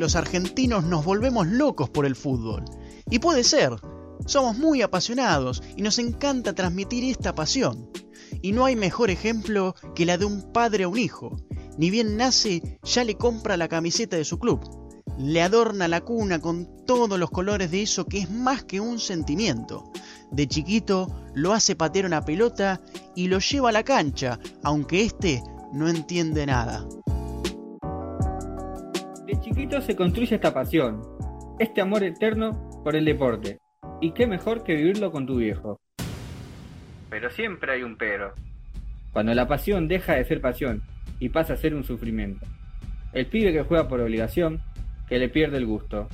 Los argentinos nos volvemos locos por el fútbol. Y puede ser. Somos muy apasionados y nos encanta transmitir esta pasión. Y no hay mejor ejemplo que la de un padre a un hijo. Ni bien nace, ya le compra la camiseta de su club. Le adorna la cuna con todos los colores de eso que es más que un sentimiento. De chiquito lo hace patear una pelota y lo lleva a la cancha, aunque éste no entiende nada. De chiquito se construye esta pasión, este amor eterno por el deporte. Y qué mejor que vivirlo con tu viejo. Pero siempre hay un pero. Cuando la pasión deja de ser pasión y pasa a ser un sufrimiento. El pibe que juega por obligación, que le pierde el gusto.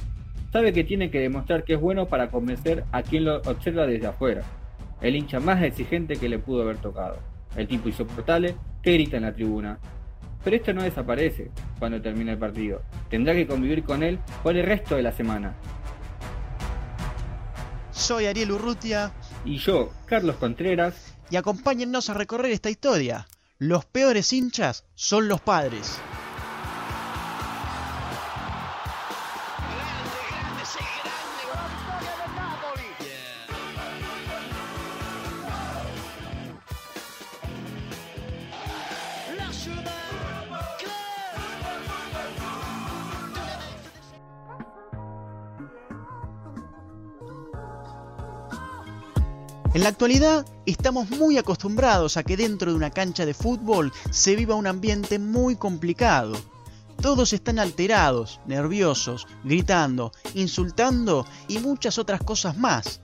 Sabe que tiene que demostrar que es bueno para convencer a quien lo observa desde afuera. El hincha más exigente que le pudo haber tocado. El tipo insoportable que grita en la tribuna. Pero esto no desaparece cuando termina el partido. Tendrá que convivir con él por el resto de la semana. Soy Ariel Urrutia Y yo, Carlos Contreras, y acompáñennos a recorrer esta historia. Los peores hinchas son los padres. En la actualidad estamos muy acostumbrados a que dentro de una cancha de fútbol se viva un ambiente muy complicado. Todos están alterados, nerviosos, gritando, insultando y muchas otras cosas más.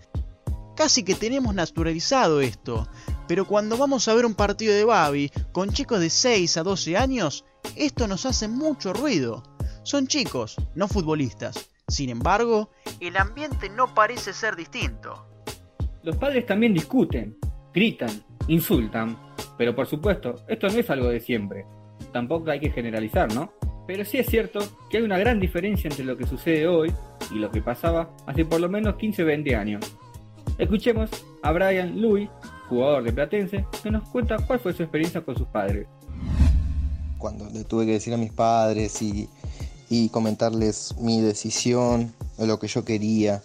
Casi que tenemos naturalizado esto, pero cuando vamos a ver un partido de Babi con chicos de 6 a 12 años, esto nos hace mucho ruido. Son chicos, no futbolistas. Sin embargo, el ambiente no parece ser distinto. los padres también discuten, gritan, insultan. Pero por supuesto, esto no es algo de siempre. Tampoco hay que generalizar, ¿no? Pero sí es cierto que hay una gran diferencia entre lo que sucede hoy y lo que pasaba hace por lo menos 15 o 20 años. Escuchemos a Brian Louis, jugador de Platense, que nos cuenta cuál fue su experiencia con sus padres. cuando le tuve que decir a mis padres y, comentarles mi decisión, lo que yo quería.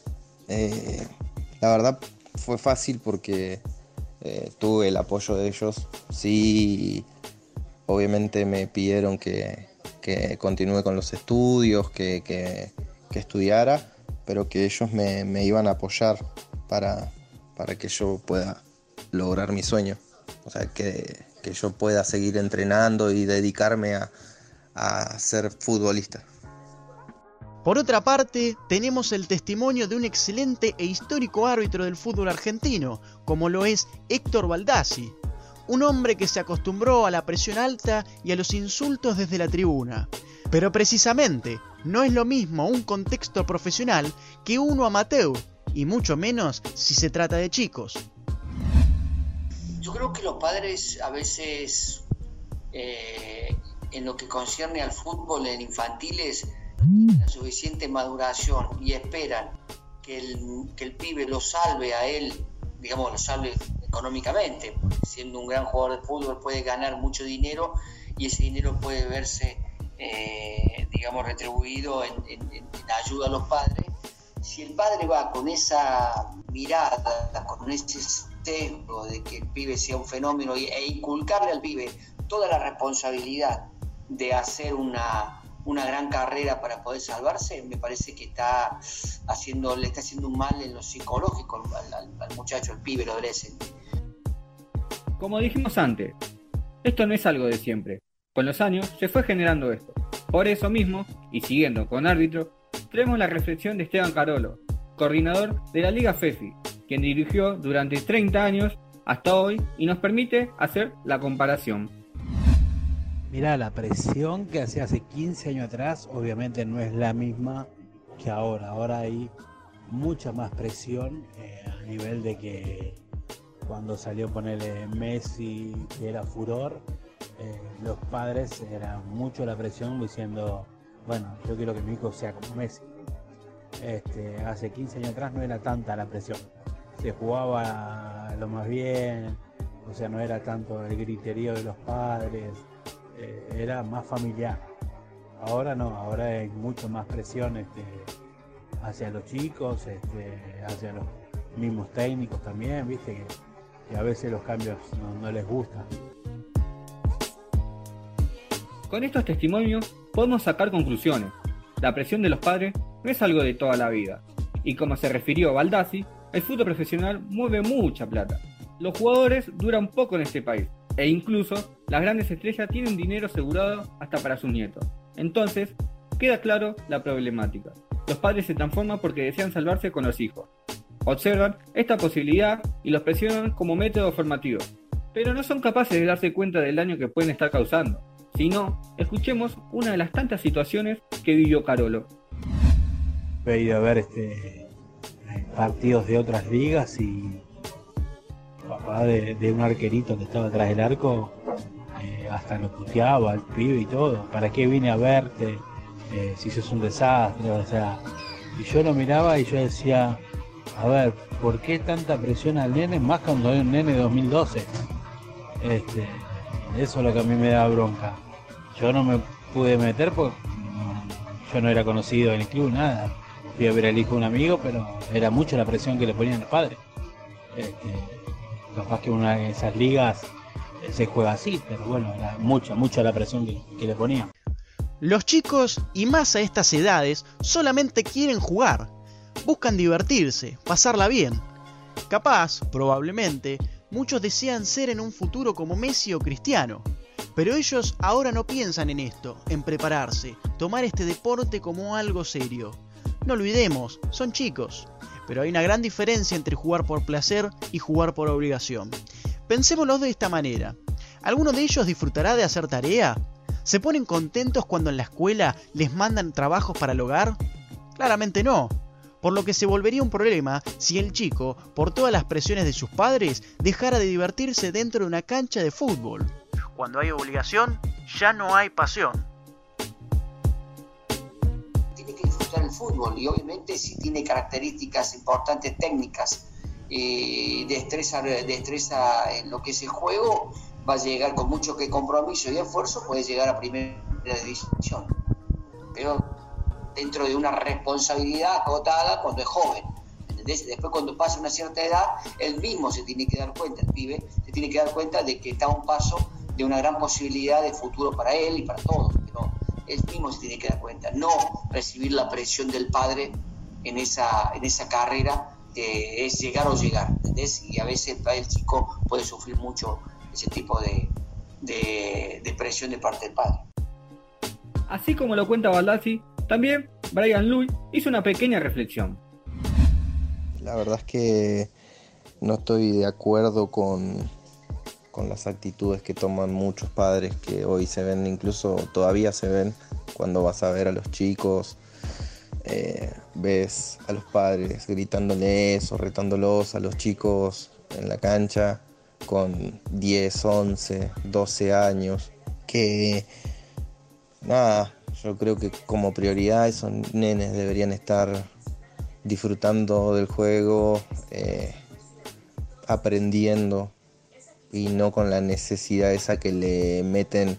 Eh, la verdad fue fácil porque eh, tuve el apoyo de ellos. Sí, obviamente me pidieron que, que continúe con los estudios, que estudiara, pero que ellos me, me iban a apoyar para, para que yo pueda lograr mi sueño. O sea, que, que yo pueda seguir entrenando y dedicarme a, a ser futbolista. Por otra parte, tenemos el testimonio de un excelente e histórico árbitro del fútbol argentino, como lo es Héctor Baldassi, un hombre que se acostumbró a la presión alta y a los insultos desde la tribuna. Pero precisamente, no es lo mismo un contexto profesional que uno amateur, y mucho menos si se trata de chicos. Yo creo que los padres a veces, eh, en lo que concierne al fútbol en infantiles, no tienen la suficiente maduración y esperan que el, que el pibe lo salve a él, digamos, lo salve económicamente, siendo un gran jugador de fútbol puede ganar mucho dinero y ese dinero puede verse, eh, digamos, retribuido en- en ayuda a los padres. Si el padre va con esa mirada, con ese de que el pibe sea un fenómeno e inculcarle al pibe toda la responsabilidad de hacer una, una gran carrera para poder salvarse, me parece que está haciendo, le está haciendo un mal en lo psicológico al, al- al muchacho, al pibe, el adolescente. Como dijimos antes, esto no es algo de siempre. Con los años se fue generando esto. Por eso mismo, y siguiendo con árbitro, traemos la reflexión de Esteban Carolo, coordinador de la Liga FEFI, quien dirigió durante 30 años hasta hoy y nos permite hacer la comparación. Mirá, la presión que hacía hace 15 años atrás obviamente no es la misma que ahora. Ahora hay mucha más presión eh, a nivel de que cuando salió ponerle Messi, que era furor, eh, los padres era mucho la presión diciendo, bueno, yo quiero que mi hijo sea como Messi. Este, hace 15 años atrás no era tanta la presión, se jugaba lo más bien, o sea, no era tanto el griterío de los padres, eh, era más familiar. Ahora no, ahora hay mucho más presión este, hacia los chicos, este, hacia los mismos técnicos también, viste que, a veces los cambios no les gustan. Con estos testimonios podemos sacar conclusiones. La presión de los padres no es algo de toda la vida. Y como se refirió Baldassi, el fútbol profesional mueve mucha plata. Los jugadores duran poco en este país. E incluso las grandes estrellas tienen dinero asegurado hasta para sus nietos. Entonces, queda claro la problemática. Los padres se transforman porque desean salvarse con los hijos. Observan esta posibilidad y los presionan como método formativo. Pero no son capaces de darse cuenta del daño que pueden estar causando. Si no, escuchemos una de las tantas situaciones que vivió Carolo. He ido a ver este, partidos de otras ligas y papá de, un arquerito que estaba atrás del arco eh, hasta lo puteaba al pibe y todo. ¿Para qué vine a verte? Eh, si sos un desastre, o sea. Y yo lo miraba y yo decía, a ver, ¿por qué tanta presión al nene? Más cuando hay un nene de 2012. Este, eso es lo que a mí me da bronca. Yo no me pude meter porque yo no era conocido en el club, nada. Fui a ver al hijo de un amigo, pero era mucho la presión que le ponían los padres. Este, capaz que una de esas ligas eh, se juega así, pero bueno, era mucha, mucha la presión que, que le ponían. Los chicos, y más a estas edades, solamente quieren jugar. Buscan divertirse, pasarla bien. Capaz, probablemente, muchos desean ser en un futuro como Messi o Cristiano. Pero ellos ahora no piensan en esto, en prepararse, tomar este deporte como algo serio. No olvidemos, son chicos, pero hay una gran diferencia entre jugar por placer y jugar por obligación. Pensémoslo de esta manera. ¿Alguno de ellos disfrutará de hacer tarea? ¿Se ponen contentos cuando en la escuela les mandan trabajos para el hogar? Claramente no. Por lo que se volvería un problema si el chico, por todas las presiones de sus padres, dejara de divertirse dentro de una cancha de fútbol. Cuando hay obligación, ya no hay pasión. Fútbol y obviamente si tiene características importantes técnicas, eh, destreza en lo que es el juego, va a llegar con mucho que compromiso y esfuerzo, puede llegar a primera división. Pero dentro de una responsabilidad acotada cuando es joven. Después cuando pasa una cierta edad, él mismo se tiene que dar cuenta, el pibe, se tiene que dar cuenta de que está a un paso de una gran posibilidad de futuro para él y para todos, él mismo se tiene que dar cuenta, no recibir la presión del padre en esa, en esa carrera que es llegar o llegar, ¿entendés? Y a veces el chico puede sufrir mucho ese tipo de, de, presión de parte del padre. Así como lo cuenta Baldassi, también Brian Louis hizo una pequeña reflexión. La verdad es que no estoy de acuerdo con, con las actitudes que toman muchos padres que hoy se ven, incluso todavía se ven cuando vas a ver a los chicos, eh, ves a los padres gritándoles o retándolos a los chicos en la cancha con 10, 11, 12 años, que nada, yo creo que como prioridad esos nenes deberían estar disfrutando del juego, eh, aprendiendo y no con la necesidad esa que le meten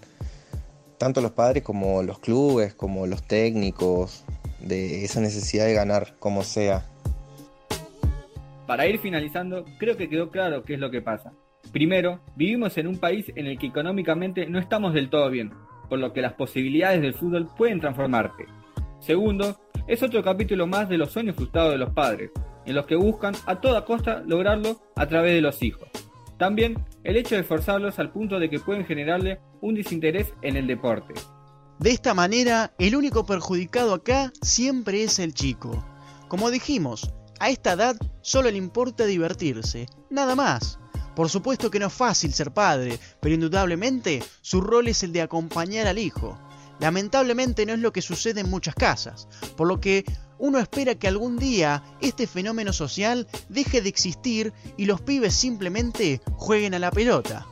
tanto los padres como los clubes, como los técnicos, de esa necesidad de ganar como sea. Para ir finalizando, creo que quedó claro qué es lo que pasa. Primero, vivimos en un país en el que económicamente no estamos del todo bien, por lo que las posibilidades del fútbol pueden transformarte. Segundo, es otro capítulo más de los sueños frustrados de los padres, en los que buscan a toda costa lograrlo a través de los hijos. También el hecho de forzarlos al punto de que pueden generarle un desinterés en el deporte. De esta manera, el único perjudicado acá siempre es el chico. Como dijimos, a esta edad solo le importa divertirse, nada más. Por supuesto que no es fácil ser padre, pero indudablemente su rol es el de acompañar al hijo. Lamentablemente no es lo que sucede en muchas casas, por lo que uno espera que algún día este fenómeno social deje de existir y los pibes simplemente jueguen a la pelota.